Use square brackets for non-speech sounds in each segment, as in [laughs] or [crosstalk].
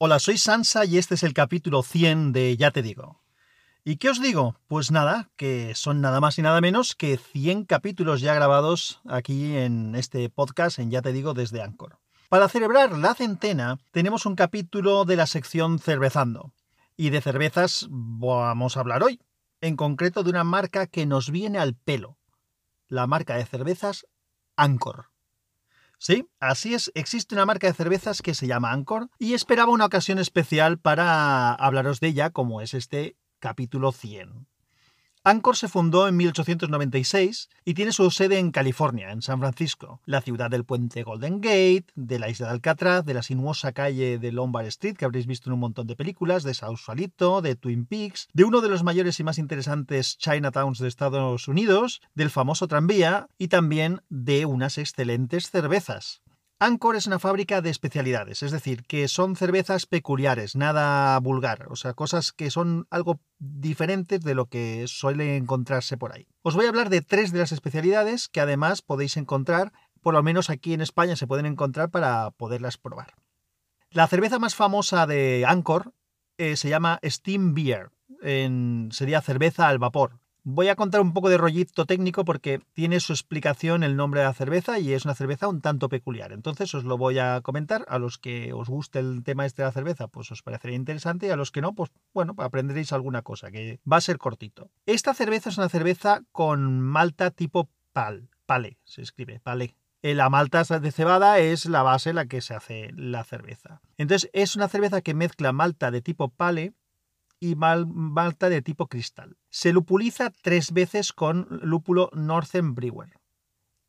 Hola, soy Sansa y este es el capítulo 100 de Ya te digo. ¿Y qué os digo? Pues nada, que son nada más y nada menos que 100 capítulos ya grabados aquí en este podcast, en Ya te digo, desde Anchor. Para celebrar la centena, tenemos un capítulo de la sección Cervezando. Y de cervezas vamos a hablar hoy, en concreto de una marca que nos viene al pelo. La marca de cervezas Anchor. Sí, así es, existe una marca de cervezas que se llama Anchor y esperaba una ocasión especial para hablaros de ella, como es este capítulo 100. Anchor se fundó en 1896 y tiene su sede en California, en San Francisco, la ciudad del puente Golden Gate, de la isla de Alcatraz, de la sinuosa calle de Lombard Street, que habréis visto en un montón de películas, de Sausalito, de Twin Peaks, de uno de los mayores y más interesantes Chinatowns de Estados Unidos, del famoso tranvía y también de unas excelentes cervezas. Anchor es una fábrica de especialidades, es decir, que son cervezas peculiares, nada vulgar, o sea, cosas que son algo diferentes de lo que suele encontrarse por ahí. Os voy a hablar de tres de las especialidades que además podéis encontrar, por lo menos aquí en España se pueden encontrar para poderlas probar. La cerveza más famosa de Anchor eh, se llama Steam Beer, sería cerveza al vapor. Voy a contar un poco de rollito técnico porque tiene su explicación el nombre de la cerveza y es una cerveza un tanto peculiar. Entonces os lo voy a comentar. A los que os guste el tema este de la cerveza, pues os parecería interesante. Y a los que no, pues bueno, aprenderéis alguna cosa, que va a ser cortito. Esta cerveza es una cerveza con malta tipo pal. Pale, se escribe, pale. Eh, la malta de cebada es la base en la que se hace la cerveza. Entonces es una cerveza que mezcla malta de tipo pale y malta de tipo cristal. Se lupuliza tres veces con lúpulo Northern Brewer.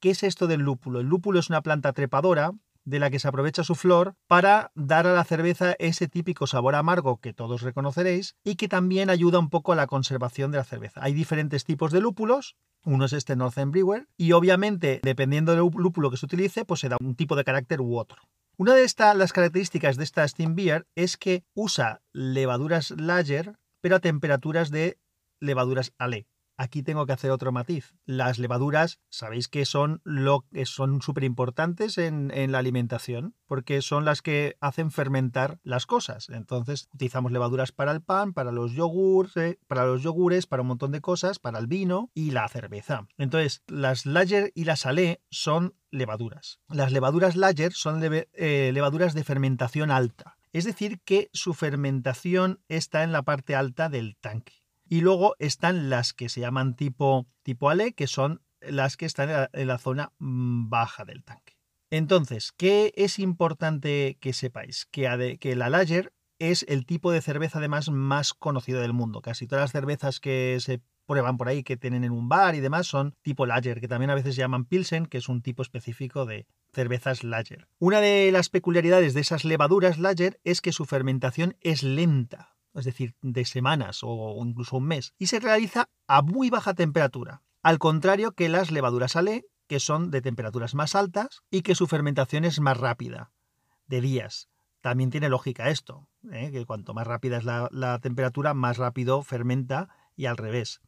¿Qué es esto del lúpulo? El lúpulo es una planta trepadora de la que se aprovecha su flor para dar a la cerveza ese típico sabor amargo que todos reconoceréis y que también ayuda un poco a la conservación de la cerveza. Hay diferentes tipos de lúpulos, uno es este Northern Brewer y obviamente dependiendo del lúpulo que se utilice pues se da un tipo de carácter u otro. Una de las características de esta Steam Beer es que usa levaduras Lager, pero a temperaturas de levaduras Ale. Aquí tengo que hacer otro matiz. Las levaduras, sabéis que son lo que son súper importantes en, la alimentación, porque son las que hacen fermentar las cosas. Entonces, utilizamos levaduras para el pan, para los yogures, eh, para los yogures, para un montón de cosas, para el vino y la cerveza. Entonces, las Lager y las Ale son levaduras. Las levaduras Lager son eh, levaduras de fermentación alta. Es decir, que su fermentación está en la parte alta del tanque. Y luego están las que se llaman tipo, tipo Ale, que son las que están en la, zona mm, baja del tanque. Entonces, ¿qué es importante que sepáis? Que, que la Lager es el tipo de cerveza además más conocido del mundo. Casi todas las cervezas que se prueban por ahí, que tienen en un bar y demás, son tipo Lager, que también a veces llaman Pilsen, que es un tipo específico de cervezas Lager. Una de las peculiaridades de esas levaduras Lager es que su fermentación es lenta es decir, de semanas o incluso un mes, y se realiza a muy baja temperatura, al contrario que las levaduras Ale, que son de temperaturas más altas y que su fermentación es más rápida, de días. También tiene lógica esto, ¿eh? que cuanto más rápida es la, temperatura, más rápido fermenta y al revés.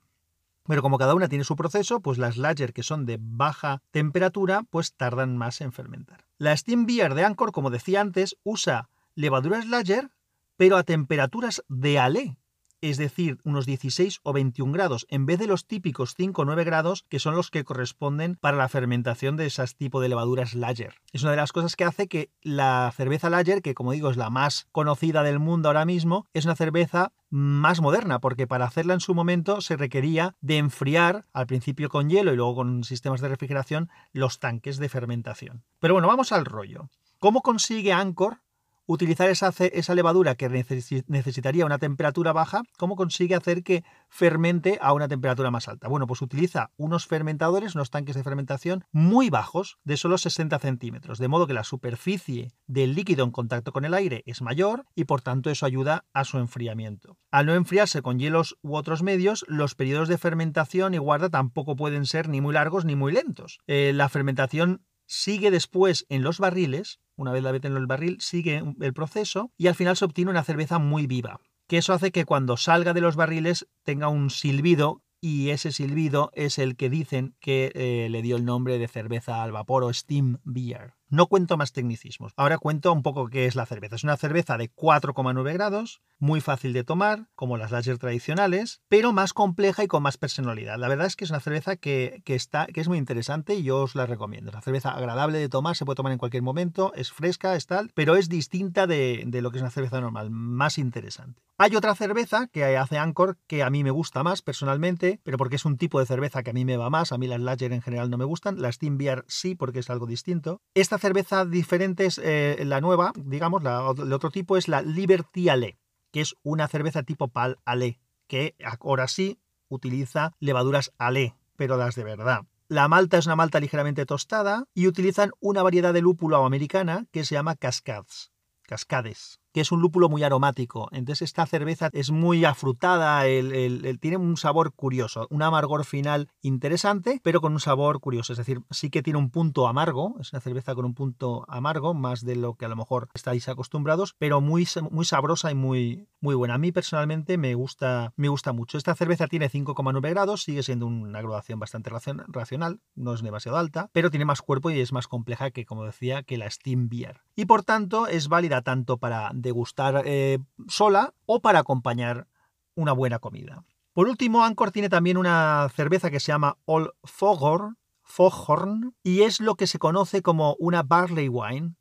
Pero como cada una tiene su proceso, pues las Lager que son de baja temperatura, pues tardan más en fermentar. La Steam Beer de Anchor, como decía antes, usa levaduras Lager pero a temperaturas de Ale, es decir, unos 16 o 21 grados, en vez de los típicos 5 o 9 grados que son los que corresponden para la fermentación de esas tipo de levaduras Lager. Es una de las cosas que hace que la cerveza Lager, que como digo es la más conocida del mundo ahora mismo, es una cerveza más moderna, porque para hacerla en su momento se requería de enfriar, al principio con hielo y luego con sistemas de refrigeración, los tanques de fermentación. Pero bueno, vamos al rollo. ¿Cómo consigue Anchor utilizar esa, levadura que necesitaría una temperatura baja, ¿cómo consigue hacer que fermente a una temperatura más alta? Bueno, pues utiliza unos fermentadores, unos tanques de fermentación muy bajos, de solo 60 centímetros, de modo que la superficie del líquido en contacto con el aire es mayor y por tanto eso ayuda a su enfriamiento. Al no enfriarse con hielos u otros medios, los periodos de fermentación y guarda tampoco pueden ser ni muy largos ni muy lentos. Eh, la fermentación sigue después en los barriles, una vez la meten en el barril, sigue el proceso y al final se obtiene una cerveza muy viva. Que eso hace que cuando salga de los barriles tenga un silbido y ese silbido es el que dicen que eh, le dio el nombre de cerveza al vapor o steam beer. No cuento más tecnicismos. Ahora cuento un poco qué es la cerveza. Es una cerveza de 4,9 grados, muy fácil de tomar, como las lager tradicionales, pero más compleja y con más personalidad. La verdad es que es una cerveza que, está, que es muy interesante y yo os la recomiendo. Es una cerveza agradable de tomar, se puede tomar en cualquier momento, es fresca, es tal, pero es distinta de, de lo que es una cerveza normal, más interesante. Hay otra cerveza que hace Anchor que a mí me gusta más personalmente, pero porque es un tipo de cerveza que a mí me va más, a mí las Lager en general no me gustan, la Steam sí porque es algo distinto. Esta cerveza diferente es eh, la nueva, digamos, el otro tipo es la Liberty Ale, que es una cerveza tipo Pal Ale, que ahora sí utiliza levaduras Ale, pero las de verdad. La malta es una malta ligeramente tostada y utilizan una variedad de lúpulo americana que se llama Cascades. Cascades que es un lúpulo muy aromático. Entonces esta cerveza es muy afrutada, tiene un sabor curioso, un amargor final interesante, pero con un sabor curioso. Es decir, sí que tiene un punto amargo, es una cerveza con un punto amargo, más de lo que a lo mejor estáis acostumbrados, pero muy, muy sabrosa y muy, muy buena. A mí personalmente me gusta, me gusta mucho. Esta cerveza tiene 5,9 grados, sigue siendo una graduación bastante racional, no es demasiado alta, pero tiene más cuerpo y es más compleja que, como decía, que la Steam Beer. Y por tanto es válida tanto para degustar eh, sola o para acompañar una buena comida. Por último, Anchor tiene también una cerveza que se llama Old Foghorn, Foghorn y es lo que se conoce como una barley wine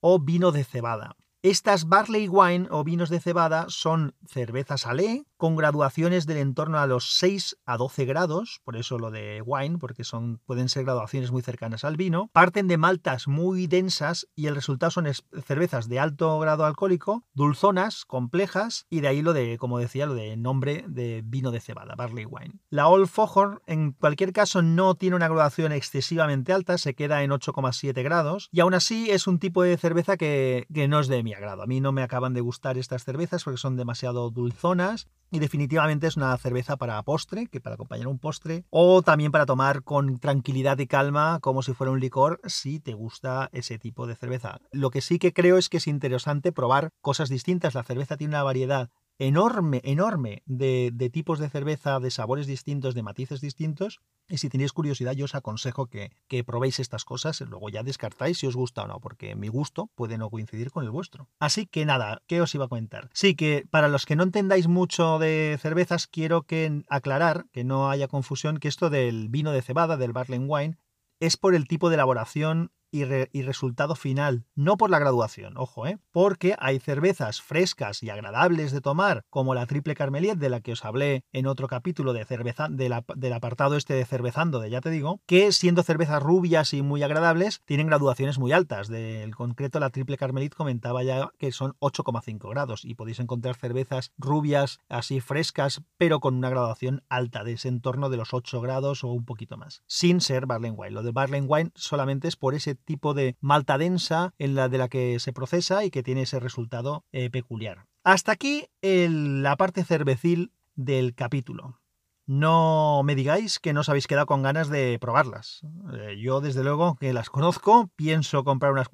o vino de cebada. Estas barley wine o vinos de cebada son cervezas ale con graduaciones del entorno a los 6 a 12 grados, por eso lo de wine, porque son, pueden ser graduaciones muy cercanas al vino, parten de maltas muy densas y el resultado son cervezas de alto grado alcohólico, dulzonas, complejas y de ahí lo de, como decía, lo de nombre de vino de cebada, barley wine. La Old Foghorn en cualquier caso no tiene una graduación excesivamente alta, se queda en 8,7 grados y aún así es un tipo de cerveza que, que no es de mi agrado. A mí no me acaban de gustar estas cervezas porque son demasiado dulzonas y definitivamente es una cerveza para postre, que para acompañar un postre, o también para tomar con tranquilidad y calma, como si fuera un licor, si te gusta ese tipo de cerveza. Lo que sí que creo es que es interesante probar cosas distintas. La cerveza tiene una variedad enorme, enorme de, tipos de cerveza, de sabores distintos, de matices distintos. Y si tenéis curiosidad, yo os aconsejo que, probéis estas cosas, luego ya descartáis si os gusta o no, porque mi gusto puede no coincidir con el vuestro. Así que nada, ¿qué os iba a comentar? Sí, que para los que no entendáis mucho de cervezas, quiero que aclarar, que no haya confusión, que esto del vino de cebada, del barley wine, es por el tipo de elaboración y, resultado final, no por la graduación, ojo, ¿eh? porque hay cervezas frescas y agradables de tomar, como la triple carmeliet de la que os hablé en otro capítulo de cerveza, del apartado este de cervezando, de ya te digo, que siendo cervezas rubias y muy agradables, tienen graduaciones muy altas. Del concreto, la triple carmelit comentaba ya que son 8,5 grados y podéis encontrar cervezas rubias así frescas, pero con una graduación alta, de ese entorno de los 8 grados o un poquito más, sin ser Barley Wine. Lo de Barley Wine solamente es por ese tipo de malta densa en la de la que se procesa y que tiene ese resultado eh, peculiar. Hasta aquí la parte cervecil del capítulo. No me digáis que no os habéis quedado con ganas de probarlas. Eh, yo, desde luego, que las conozco, pienso comprar unas,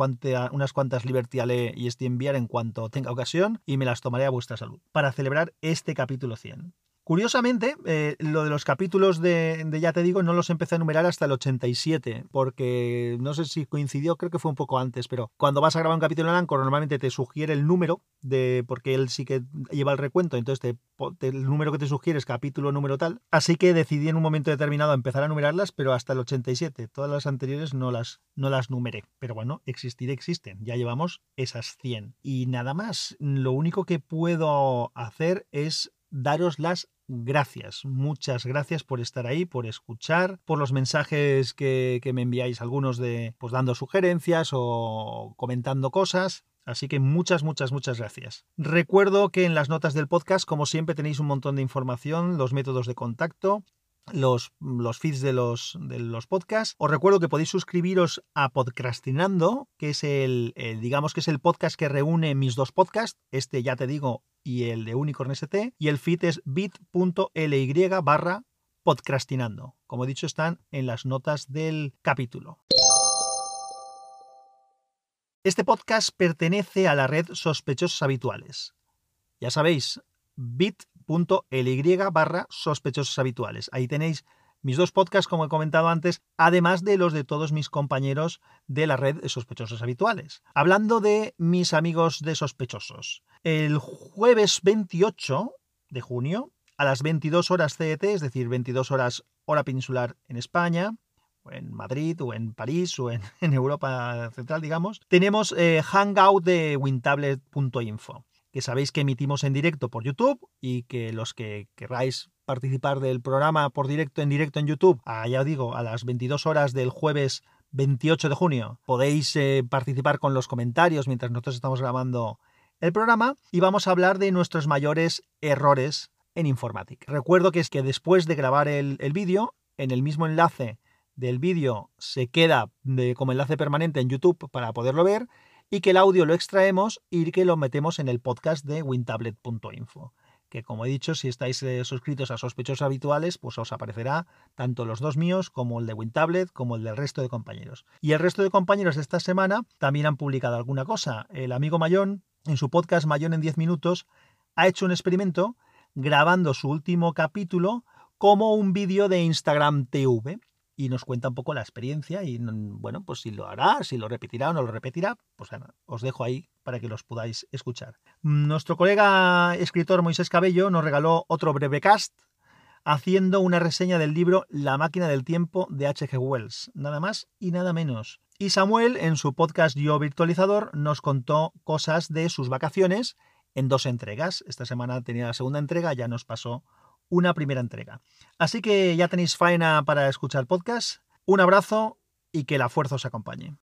unas cuantas Liberty Ale y Steam Beer en cuanto tenga ocasión y me las tomaré a vuestra salud para celebrar este capítulo 100. Curiosamente, eh, lo de los capítulos de, Ya te digo no los empecé a numerar hasta el 87, porque no sé si coincidió, creo que fue un poco antes, pero cuando vas a grabar un capítulo en Anchor normalmente te sugiere el número, de porque él sí que lleva el recuento, entonces el número que te sugiere es capítulo número tal. Así que decidí en un momento determinado empezar a numerarlas, pero hasta el 87. Todas las anteriores no las, no las numeré. Pero bueno, existir existen. Ya llevamos esas 100. Y nada más. Lo único que puedo hacer es daros las gracias, muchas gracias por estar ahí, por escuchar, por los mensajes que, me enviáis, algunos de pues dando sugerencias o comentando cosas. Así que muchas, muchas, muchas gracias. Recuerdo que en las notas del podcast, como siempre, tenéis un montón de información, los métodos de contacto, los, los, feeds de los, de los podcasts. Os recuerdo que podéis suscribiros a Podcastinando, que es el, digamos que es el podcast que reúne mis dos podcasts. Este ya te digo, y el de Unicorn ST, y el feed es bit.ly barra podcastinando. Como he dicho, están en las notas del capítulo. Este podcast pertenece a la red Sospechosos Habituales. Ya sabéis, bit.ly barra sospechosos habituales. Ahí tenéis mis dos podcasts, como he comentado antes, además de los de todos mis compañeros de la red de sospechosos habituales. Hablando de mis amigos de sospechosos, el jueves 28 de junio, a las 22 horas CET, es decir, 22 horas hora peninsular en España, o en Madrid, o en París, o en, [laughs] Europa Central, digamos, tenemos eh, Hangout de wintablet.info que sabéis que emitimos en directo por YouTube y que los que queráis participar del programa por directo en directo en YouTube, ya digo, a las 22 horas del jueves 28 de junio, podéis eh, participar con los comentarios mientras nosotros estamos grabando el programa y vamos a hablar de nuestros mayores errores en informática. Recuerdo que es que después de grabar el, vídeo, en el mismo enlace del vídeo se queda como enlace permanente en YouTube para poderlo ver y que el audio lo extraemos y que lo metemos en el podcast de wintablet.info. Que como he dicho, si estáis eh, suscritos a sospechosos habituales, pues os aparecerá tanto los dos míos como el de WinTablet como el del resto de compañeros. Y el resto de compañeros de esta semana también han publicado alguna cosa. El amigo Mayón, en su podcast Mayón en 10 minutos, ha hecho un experimento grabando su último capítulo como un vídeo de Instagram TV y nos cuenta un poco la experiencia y bueno, pues si lo hará, si lo repetirá o no lo repetirá, pues os dejo ahí para que los podáis escuchar. Nuestro colega escritor Moisés Cabello nos regaló otro breve cast haciendo una reseña del libro La máquina del tiempo de H.G. Wells, nada más y nada menos. Y Samuel, en su podcast Yo Virtualizador, nos contó cosas de sus vacaciones en dos entregas. Esta semana tenía la segunda entrega, ya nos pasó una primera entrega. Así que ya tenéis faena para escuchar podcast. Un abrazo y que la fuerza os acompañe.